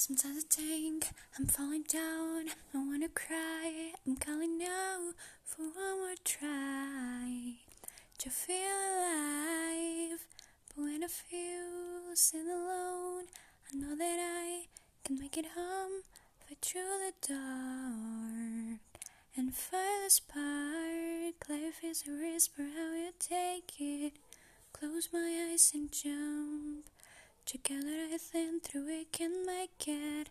Sometimes I think I'm falling down. I wanna cry. I'm calling now for one more try to feel alive. But when I feel sad alone, I know that I can make it home. Fight through the dark and find the spark. Life is a whisper, how you take it. Close my eyes and jump. Together I think through it can make it.